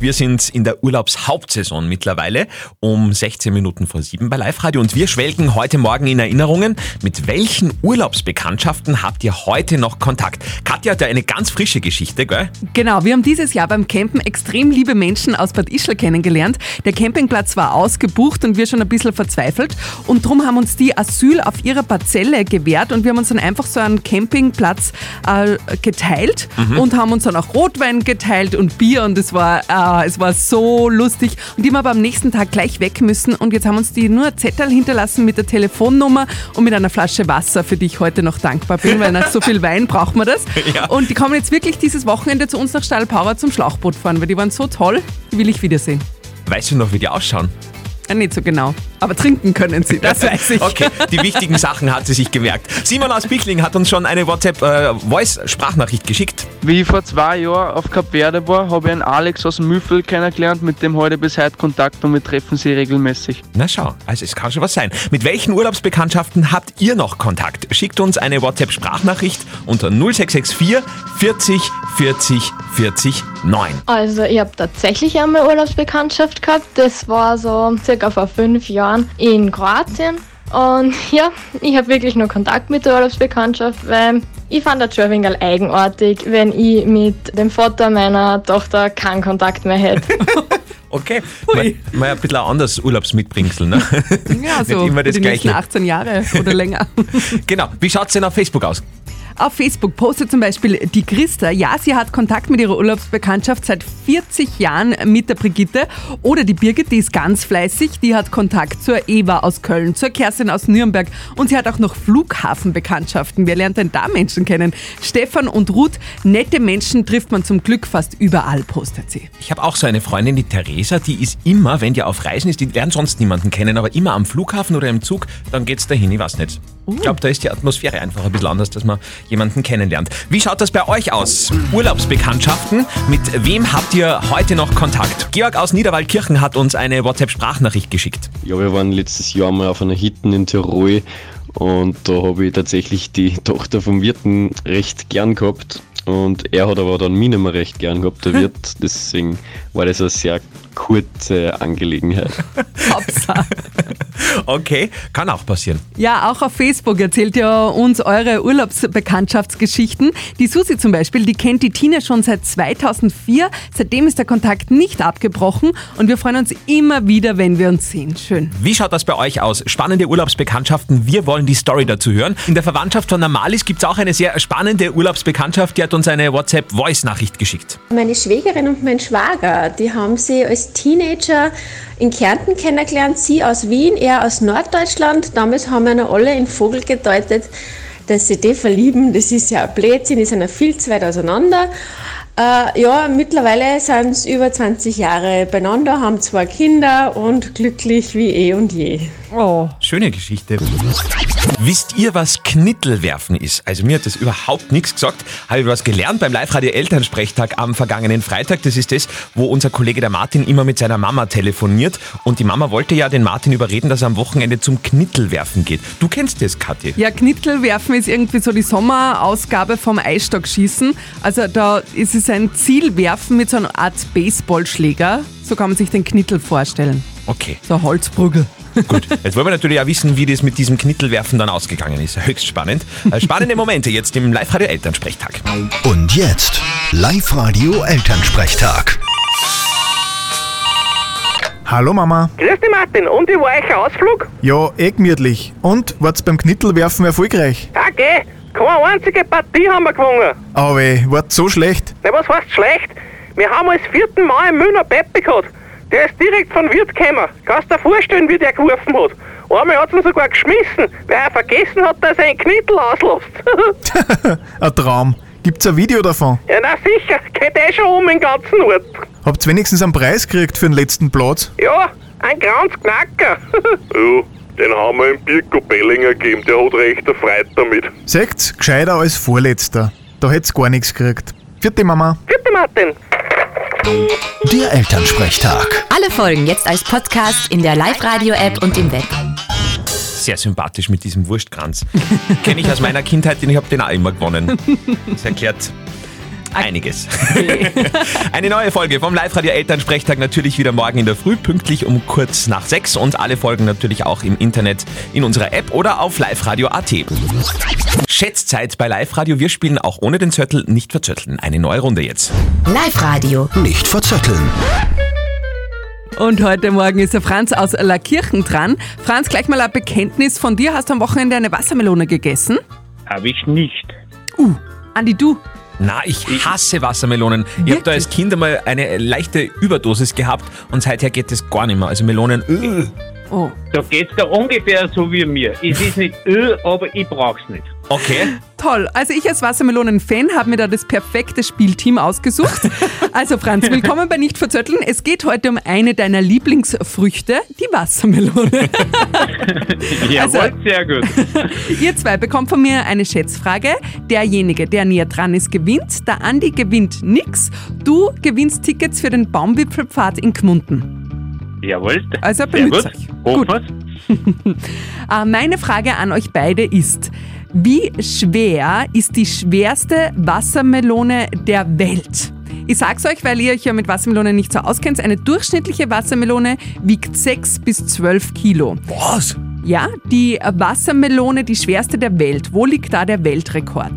Wir sind in der Urlaubshauptsaison mittlerweile um 16 Minuten vor sieben bei Live Radio und wir schwelgen heute Morgen in Erinnerungen. Mit welchen Urlaubsbekanntschaften habt ihr heute noch Kontakt? Katja hat ja eine ganz frische Geschichte, gell? Genau, wir haben dieses Jahr beim Campen extrem liebe Menschen aus Bad Ischl kennengelernt. Der Campingplatz war ausgebucht und wir schon ein bisschen verzweifelt und darum haben uns die Asyl auf ihrer Parzelle gewährt und wir haben uns dann einfach so einen Campingplatz äh, geteilt und haben uns dann auch Rotwein geteilt und Bier und es war, äh, es war so lustig und die haben aber am nächsten Tag gleich weg müssen und jetzt haben uns die nur ein Zettel hinterlassen mit der Telefonnummer und mit einer Flasche Wasser, für die ich heute noch dankbar bin, weil nach so viel Wein braucht man das. Ja. Und die kommen jetzt wirklich dieses Wochenende zu uns nach Stahlpauer zum Schlauchboot fahren, weil die waren so toll, die will ich wiedersehen. Weißt du noch, wie die ausschauen? Ja, nicht so genau. Aber trinken können sie, das weiß ich. Okay, die wichtigen Sachen hat sie sich gemerkt. Simon aus Pichling hat uns schon eine WhatsApp-Voice-Sprachnachricht geschickt. Wie ich vor zwei Jahren auf Kap Verde war, habe ich einen Alex aus dem Müffel kennengelernt, mit dem heute bis heute Kontakt und wir treffen sie regelmäßig. Na schau, also es kann schon was sein. Mit welchen Urlaubsbekanntschaften habt ihr noch Kontakt? Schickt uns eine WhatsApp-Sprachnachricht unter 0664 40 40 40 9. Also ich habe tatsächlich einmal Urlaubsbekanntschaft gehabt. Das war so circa vor fünf Jahren in Kroatien. Und ja, ich habe wirklich nur Kontakt mit der Urlaubsbekanntschaft, weil ich fand das schon ein wenig eigenartig, wenn ich mit dem Vater meiner Tochter keinen Kontakt mehr hätte. Okay, mal, mal ein bisschen ein anderes Urlaubsmitbringsel, ne? Ja, Nicht so immer für das die nächsten Gleiche. 18 Jahre oder länger. Genau, wie schaut's denn auf Facebook aus? Auf Facebook postet zum Beispiel die Christa, ja, sie hat Kontakt mit ihrer Urlaubsbekanntschaft seit 40 Jahren mit der Brigitte. Oder die Birgit, die ist ganz fleißig, die hat Kontakt zur Eva aus Köln, zur Kerstin aus Nürnberg und sie hat auch noch Flughafenbekanntschaften. Wer lernt denn da Menschen kennen? Stefan und Ruth, nette Menschen trifft man zum Glück fast überall, postet sie. Ich habe auch so eine Freundin, die Theresa, die ist immer, wenn die auf Reisen ist, die lernt sonst niemanden kennen, aber immer am Flughafen oder im Zug, dann geht's dahin, ich weiß nicht. Ich glaube, da ist die Atmosphäre einfach ein bisschen anders, dass man jemanden kennenlernt. Wie schaut das bei euch aus? Urlaubsbekanntschaften, mit wem habt ihr heute noch Kontakt? Georg aus Niederwaldkirchen hat uns eine WhatsApp-Sprachnachricht geschickt. Ja, wir waren letztes Jahr mal auf einer Hitten in Tirol und da habe ich tatsächlich die Tochter vom Wirten recht gern gehabt und er hat aber dann mich nicht mehr recht gern gehabt, der Wirt. Deswegen war das eine sehr kurze Angelegenheit. Hauptsache. Okay, kann auch passieren. Ja, auch auf Facebook erzählt ihr uns eure Urlaubsbekanntschaftsgeschichten. Die Susi zum Beispiel, die kennt die Tina schon seit 2004. Seitdem ist der Kontakt nicht abgebrochen und wir freuen uns immer wieder, wenn wir uns sehen. Schön. Wie schaut das bei euch aus? Spannende Urlaubsbekanntschaften. Wir wollen die Story dazu hören. In der Verwandtschaft von Namalis gibt es auch eine sehr spannende Urlaubsbekanntschaft. Die hat uns eine WhatsApp-Voice-Nachricht geschickt. Meine Schwägerin und mein Schwager, die haben sie als Teenager in Kärnten kennengelernt. Sie aus Wien, er aus Norddeutschland. Damals haben wir noch alle in Vogel gedeutet, dass sie die verlieben. Das ist ja ein Blödsinn, die sind ja viel zu weit auseinander. Äh, ja, mittlerweile sind sie über 20 Jahre beieinander, haben zwei Kinder und glücklich wie eh und je. Oh. Schöne Geschichte. Wisst ihr, was Knittelwerfen ist? Also mir hat das überhaupt nichts gesagt. Habe ich was gelernt beim Live-Radio Elternsprechtag am vergangenen Freitag. Das ist das, wo unser Kollege der Martin immer mit seiner Mama telefoniert. Und die Mama wollte ja den Martin überreden, dass er am Wochenende zum Knittelwerfen geht. Du kennst das, Kathi. Ja, Knittelwerfen ist irgendwie so die Sommerausgabe vom Eisstockschießen. Also da ist es ein Zielwerfen mit so einer Art Baseballschläger. So kann man sich den Knittel vorstellen. Okay, So ein Holzbrügel. gut. Jetzt wollen wir natürlich auch wissen, wie das mit diesem Knittelwerfen dann ausgegangen ist. Höchst spannend. Äh, Spannende Momente jetzt im Live-Radio Elternsprechtag. Und jetzt Live-Radio Elternsprechtag. Hallo Mama. Grüß dich Martin, und wie war euer Ausflug? Ja, eh gemütlich. Und, wart's beim Knittelwerfen erfolgreich? Ja, geh, keine einzige Partie haben wir gewonnen. Aber war's so schlecht? Na, was heißt schlecht? Wir haben als vierten Mal einen Müller Peppi gehabt. Der ist direkt von Wirt gekommen. Kannst dir vorstellen, wie der geworfen hat? Einmal hat ihn sogar geschmissen, weil er vergessen hat, dass er einen Knittel auslässt. Ein Traum. Gibt's ein Video davon? ja, na sicher, geht eh schon um den ganzen Ort. Habt's wenigstens einen Preis gekriegt für den letzten Platz? Ja, ein ganz Knacker. Ja, den haben wir im Birko Bellinger gegeben, der hat recht erfreut damit. Seht's, gescheiter als Vorletzter. Da hätt's gar nichts gekriegt. Vierte Mama. Vierte Martin. Der Elternsprechtag. Alle Folgen jetzt als Podcast in der Live-Radio-App und im Web. Sehr sympathisch mit diesem Wurstkranz. Kenne ich aus meiner Kindheit, den ich habe den auch immer gewonnen. Das erklärt einiges. Eine neue Folge vom Live-Radio Elternsprechtag natürlich wieder morgen in der Früh, pünktlich um kurz nach sechs und alle Folgen natürlich auch im Internet in unserer App oder auf liveradio.at. Schätzzeit bei Live-Radio. Wir spielen auch ohne den Zettel nicht verzötteln. Eine neue Runde jetzt. Live-Radio. Nicht verzetteln. Und heute Morgen ist der Franz aus Lackirchen dran. Franz, gleich mal ein Bekenntnis von dir. Hast du am Wochenende eine Wassermelone gegessen? Habe ich nicht. Uh, Andi, du? Na, ich hasse Wassermelonen. Ich habe da als Kind einmal eine leichte Überdosis gehabt und seither geht es gar nicht mehr. Also Melonen, äh. Oh. Da geht's da ungefähr so wie mir. Es ist nicht öh, aber ich brauch's nicht. Okay. Toll. Also ich als Wassermelonen-Fan habe mir da das perfekte Spielteam ausgesucht. Also Franz, willkommen bei Nicht verzötteln. Es geht heute um eine deiner Lieblingsfrüchte, die Wassermelone. Jawohl, Also- sehr gut. Ihr zwei bekommt von mir eine Schätzfrage. Derjenige, der näher dran ist, gewinnt. Der Andi gewinnt nix. Du gewinnst Tickets für den Baumwipfelpfad in Gmunden. Jawohl. Also gut. euch. Gut. Äh, Meine Frage an euch beide ist, wie schwer ist die schwerste Wassermelone der Welt? Ich sag's euch, weil ihr euch ja mit Wassermelonen nicht so auskennt. Eine durchschnittliche Wassermelone wiegt 6 bis 12 Kilo. Was? Ja, die Wassermelone, die schwerste der Welt. Wo liegt da der Weltrekord?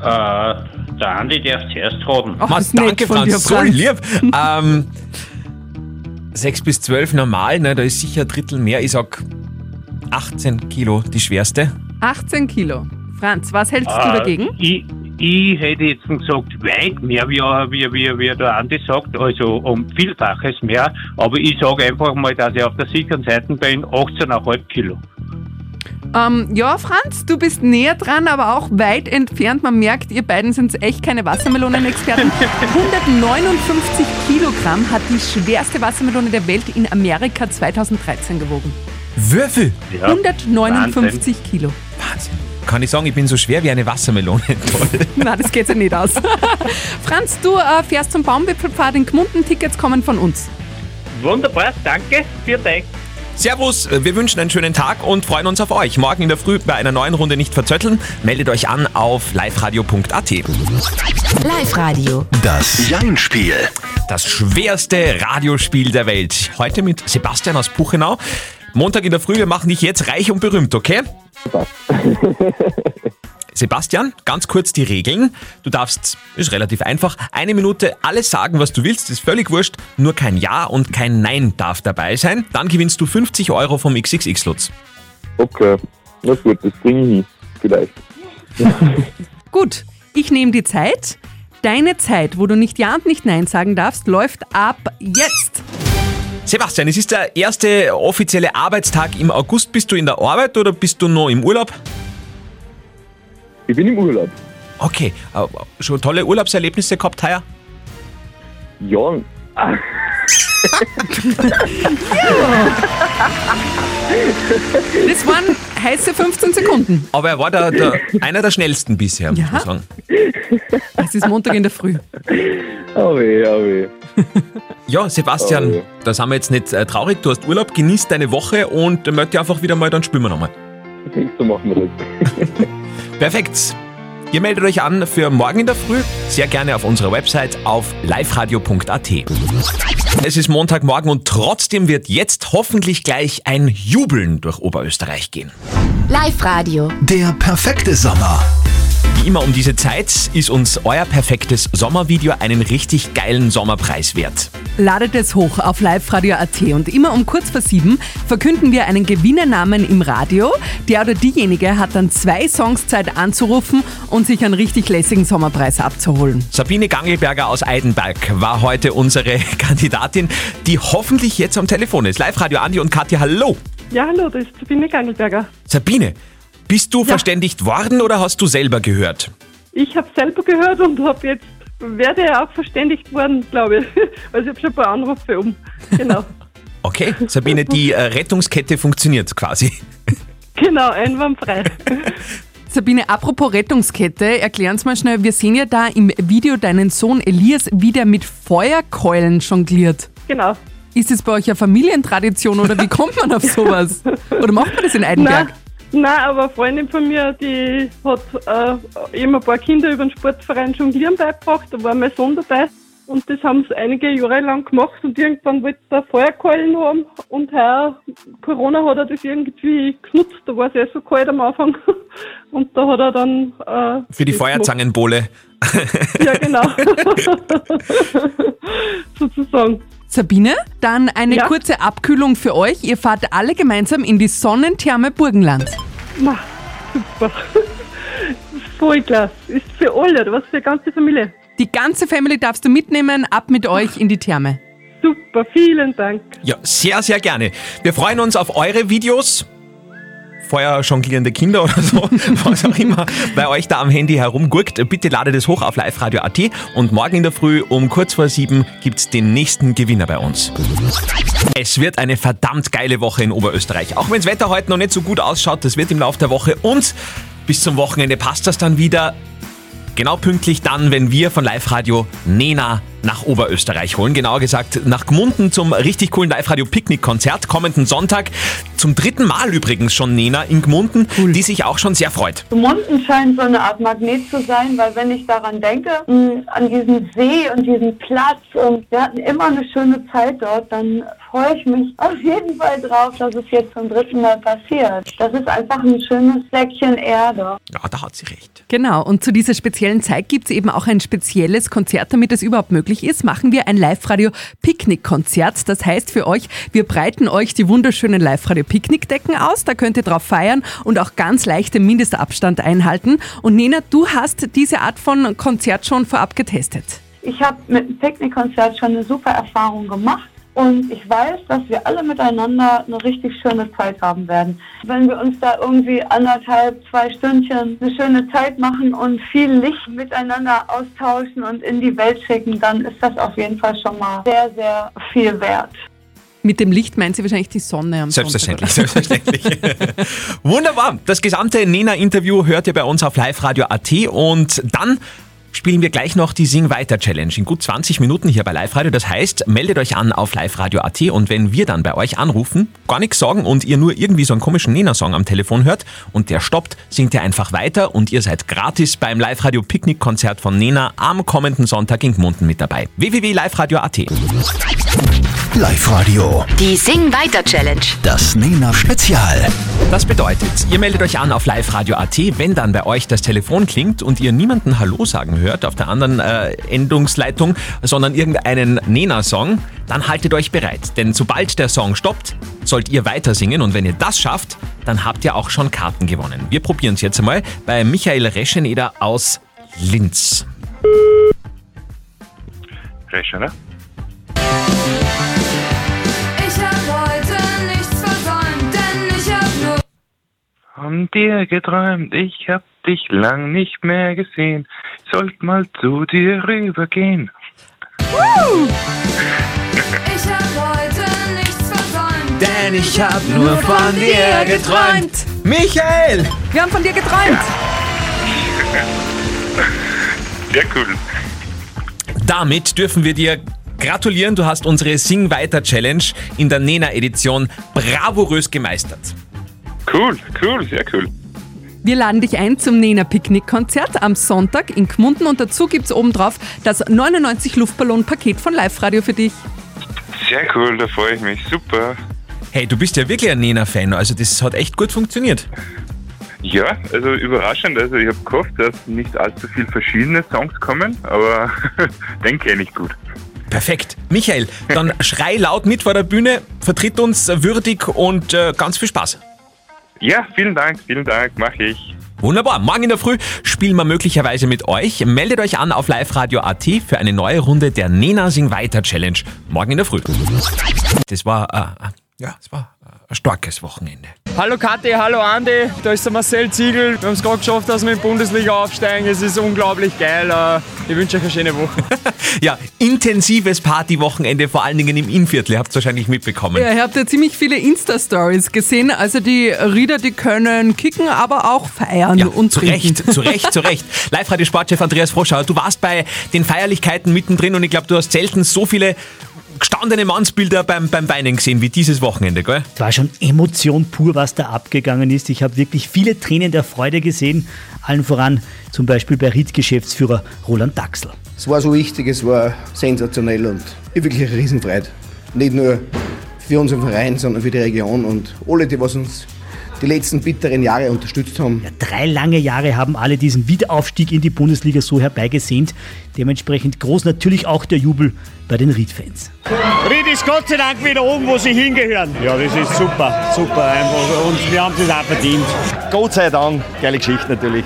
Äh, der Andi darf zuerst raten. Ach, nett danke, von Franz, dir, so Franz. lieb. ähm, 6 bis 12 normal, ne, da ist sicher ein Drittel mehr. Ich sag 18 Kilo, die schwerste. 18 Kilo. Franz, was hältst du Äh, dagegen? Ich, ich hätte jetzt gesagt, weit mehr, wie, wie, wie, wie der Andi sagt, also um Vielfaches mehr. Aber ich sage einfach mal, dass ich auf der sicheren Seite bin, 18,5 Kilo. Ähm, ja, Franz, du bist näher dran, aber auch weit entfernt. Man merkt, ihr beiden sind echt keine Wassermelonen-Experten. 159 Kilogramm hat die schwerste Wassermelone der Welt in Amerika 2013 gewogen. Würfel. Ja, 159 Kilo. Wahnsinn. Kann ich sagen, ich bin so schwer wie eine Wassermelone. Toll. Na, das geht ja nicht aus. Franz, du äh, fährst zum Baumwipfelpfad in Gmunden. Tickets kommen von uns. Wunderbar, danke, für dich. Servus, wir wünschen einen schönen Tag und freuen uns auf euch. Morgen in der Früh bei einer neuen Runde nicht verzötteln. Meldet euch an auf liveradio.at. Live-Radio. Das Jein-Spiel. Das schwerste Radiospiel der Welt. Heute mit Sebastian aus Puchenau. Montag in der Früh, wir machen dich jetzt reich und berühmt, okay? Sebastian, ganz kurz die Regeln. Du darfst, ist relativ einfach, eine Minute alles sagen, was du willst, ist völlig wurscht, nur kein Ja und kein Nein darf dabei sein. Dann gewinnst du 50 Euro vom XXX-Lutz. Okay, na gut, das bringe ich hin. Vielleicht. Gut, ich nehme die Zeit. Deine Zeit, wo du nicht Ja und nicht Nein sagen darfst, läuft ab jetzt. Sebastian, es ist der erste offizielle Arbeitstag im August. Bist du in der Arbeit oder bist du noch im Urlaub? Ich bin im Urlaub. Okay, äh, schon tolle Urlaubserlebnisse gehabt heuer? Ja, Das waren heiße 15 Sekunden. Aber er war der, der, einer der schnellsten bisher, muss man sagen. Es ist Montag in der Früh. oh weh, oh weh. Ja, Sebastian, Oh, da sind wir jetzt nicht äh, traurig. Du hast Urlaub, genießt deine Woche und dann möchte einfach wieder mal, dann spielen wir nochmal. So machen wir das. Perfekt. Ihr meldet euch an für morgen in der Früh, sehr gerne auf unserer Website auf liveradio.at. Es ist Montagmorgen und trotzdem wird jetzt hoffentlich gleich ein Jubeln durch Oberösterreich gehen. Live-Radio. Der perfekte Sommer. Immer um diese Zeit ist uns euer perfektes Sommervideo einen richtig geilen Sommerpreis wert. Ladet es hoch auf liveradio.at und immer um kurz vor sieben verkünden wir einen Gewinnernamen im Radio. Der oder diejenige hat dann zwei Songs Zeit anzurufen und sich einen richtig lässigen Sommerpreis abzuholen. Sabine Gangelberger aus Eidenberg war heute unsere Kandidatin, die hoffentlich jetzt am Telefon ist. Live-Radio Andi und Katja, hallo. Ja, hallo, das ist Sabine Gangelberger. Sabine, bist du verständigt worden oder hast du selber gehört? Ich habe selber gehört und habe jetzt werde auch verständigt worden, glaube ich. Also ich habe schon ein paar Anrufe um. Genau. Okay, Sabine, die äh, Rettungskette funktioniert quasi. genau, einwandfrei. Sabine, apropos Rettungskette, erklären Sie mal schnell, wir sehen ja da im Video deinen Sohn Elias, wie der mit Feuerkeulen jongliert. Genau. Ist es bei euch eine Familientradition oder wie kommt man auf sowas? Oder macht man das in Eidenberg? Nein, nein, aber eine Freundin von mir, die hat äh, eben ein paar Kinder über den Sportverein Jonglieren beigebracht, da war mein Sohn dabei. Und das haben sie einige Jahre lang gemacht und irgendwann wollte sie da Feuerkeulen haben und heuer, Corona hat er das irgendwie genutzt, da war es ja so kalt am Anfang und da hat er dann... Äh, Für die Feuerzangenbowle. Ja, genau. Sozusagen. Sabine, dann eine Ja. kurze Abkühlung für euch. Ihr fahrt alle gemeinsam in die Sonnentherme Burgenland. Ma, super. Voll klasse. Ist für alle, oder was? Für die ganze Familie. Die ganze Family darfst du mitnehmen, ab mit euch in die Therme. Super, vielen Dank. Ja, sehr, sehr gerne. Wir freuen uns auf eure Videos. Feuer jonglierende Kinder oder so, was auch immer bei euch da am Handy herumgurkt. Bitte ladet es hoch auf liveradio.at und morgen in der Früh um kurz vor sieben gibt's den nächsten Gewinner bei uns. Es wird eine verdammt geile Woche in Oberösterreich. Auch wenn das Wetter heute noch nicht so gut ausschaut, das wird im Laufe der Woche und bis zum Wochenende passt das dann wieder. Genau pünktlich dann, wenn wir von Live Radio Nena nach Oberösterreich holen. Genauer gesagt nach Gmunden zum richtig coolen Live Radio Picknick-Konzert kommenden Sonntag. Zum dritten Mal übrigens schon Nena in Gmunden, die sich auch schon sehr freut. Gmunden scheint so eine Art Magnet zu sein, weil wenn ich daran denke, mh, an diesen See und diesen Platz und wir hatten immer eine schöne Zeit dort, dann freue ich mich auf jeden Fall drauf, dass es jetzt zum dritten Mal passiert. Das ist einfach ein schönes Fleckchen Erde. Ja, da hat sie recht. Genau, und zu dieser speziellen Zeit gibt es eben auch ein spezielles Konzert, damit es überhaupt möglich ist, machen wir ein Live-Radio-Picknick-Konzert. Das heißt für euch, wir breiten euch die wunderschönen Live-Radio-Picknickdecken aus, da könnt ihr drauf feiern und auch ganz leicht den Mindestabstand einhalten. Und Nena, du hast diese Art von Konzert schon vorab getestet. Ich habe mit dem Picknickkonzert schon eine super Erfahrung gemacht. Und ich weiß, dass wir alle miteinander eine richtig schöne Zeit haben werden. Wenn wir uns da irgendwie anderthalb, zwei Stündchen eine schöne Zeit machen und viel Licht miteinander austauschen und in die Welt schicken, dann ist das auf jeden Fall schon mal sehr, sehr viel wert. Mit dem Licht meint sie wahrscheinlich die Sonne am Selbstverständlich, Sonntag. selbstverständlich. Wunderbar. Das gesamte Nena-Interview hört ihr bei uns auf liveradio.at und dann spielen wir gleich noch die Sing Weiter Challenge in gut 20 Minuten hier bei Live Radio. Das heißt, meldet euch an auf liveradio.at und wenn wir dann bei euch anrufen, gar nichts sagen und ihr nur irgendwie so einen komischen Nena-Song am Telefon hört und der stoppt, singt ihr einfach weiter und ihr seid gratis beim Live Radio Picknick-Konzert von Nena am kommenden Sonntag in Gmunden mit dabei. www.liveradio.at. Live Radio. Die Sing Weiter Challenge. Das Nena Spezial. Das bedeutet, ihr meldet euch an auf liveradio.at, wenn dann bei euch das Telefon klingt und ihr niemanden Hallo sagen hört auf der anderen äh, Endungsleitung, sondern irgendeinen Nena-Song, dann haltet euch bereit. Denn sobald der Song stoppt, sollt ihr weiter singen und wenn ihr das schafft, dann habt ihr auch schon Karten gewonnen. Wir probieren es jetzt einmal bei Michael Rescheneder aus Linz. Reschener? Von dir geträumt, ich hab dich lang nicht mehr gesehen. Sollt mal zu dir rübergehen. Ich hab heute nichts versäumt, Denn ich hab nur von dir geträumt. Michael! Wir haben von dir geträumt. Sehr cool. Damit dürfen wir dir gratulieren. Du hast unsere Sing Weiter Challenge in der Nena-Edition bravourös gemeistert. Cool, cool, sehr cool. Wir laden dich ein zum Nena Picknick-Konzert am Sonntag in Gmunden und dazu gibt's obendrauf das 99 Luftballon-Paket von Live Radio für dich. Sehr cool, da freue ich mich. Super. Hey, du bist ja wirklich ein Nena-Fan, also das hat echt gut funktioniert. Ja, also überraschend. Also ich habe gehofft, dass nicht allzu viel verschiedene Songs kommen, aber den kenne ich gut. Perfekt. Michael, dann schrei laut mit vor der Bühne, vertritt uns würdig und äh, ganz viel Spaß. Ja, vielen Dank, vielen Dank, mache ich. Wunderbar. Morgen in der Früh spielen wir möglicherweise mit euch. Meldet euch an auf liveradio.at für eine neue Runde der Nena Sing Weiter Challenge. Morgen in der Früh. Das war, äh, ja, das war ein starkes Wochenende. Hallo Kathi, hallo Andi, da ist der Marcel Ziegel. Wir haben es gerade geschafft, dass wir in die Bundesliga aufsteigen. Es ist unglaublich geil. Äh, Ich wünsche euch eine schöne Woche. Ja, intensives Partywochenende, vor allen Dingen im Innviertel. Ihr habt es wahrscheinlich mitbekommen. Ja, ihr habt ja ziemlich viele Insta-Stories gesehen. Also die Rieder, die können kicken, aber auch feiern und Zu trinken. Recht, zu Recht, zu Recht. Live-Radio-Sportchef Andreas Froschauer, du warst bei den Feierlichkeiten mittendrin und ich glaube, du hast selten so viele gestandene Mannsbilder beim, beim Weinen gesehen, wie dieses Wochenende, gell? Es war schon Emotion pur, was da abgegangen ist. Ich habe wirklich viele Tränen der Freude gesehen. Allen voran zum Beispiel bei Ried-Geschäftsführer Roland Daxel. Es war so wichtig, es war sensationell und wirklich eine Riesenfreude. Nicht nur für unseren Verein, sondern für die Region und alle, die was uns die letzten bitteren Jahre unterstützt haben. Drei lange Jahre haben alle diesen Wiederaufstieg in die Bundesliga so herbeigesehnt. Dementsprechend groß natürlich auch der Jubel bei den Ried-Fans. Ried ist Gott sei Dank wieder oben, wo sie hingehören. Ja, das ist super, super einfach. Und wir haben es auch verdient. Gott sei Dank, geile Geschichte natürlich.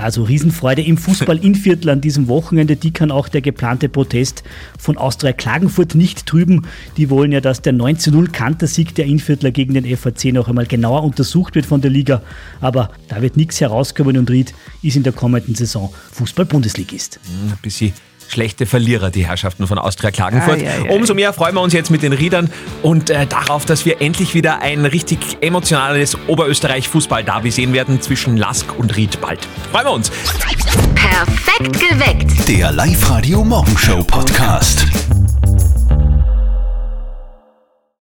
Also Riesenfreude im Fußball in Viertel an diesem Wochenende. Die kann auch der geplante Protest von Austria Klagenfurt nicht trüben. Die wollen ja, dass der 19-0 Kantersieg der Inviertler gegen den FAC noch einmal genauer untersucht wird von der Liga. Aber da wird nichts herauskommen und Ried ist in der kommenden Saison Fußball-Bundesligist. Ein bisschen schlechte Verlierer, die Herrschaften von Austria Klagenfurt. Ei, ei, ei. Umso mehr freuen wir uns jetzt mit den Riedern und äh, darauf, dass wir endlich wieder ein richtig emotionales Oberösterreich-Fußball-Derby sehen werden zwischen Lask und Ried bald. Freuen wir uns! Perfekt geweckt. Der Live-Radio Morgenshow Podcast.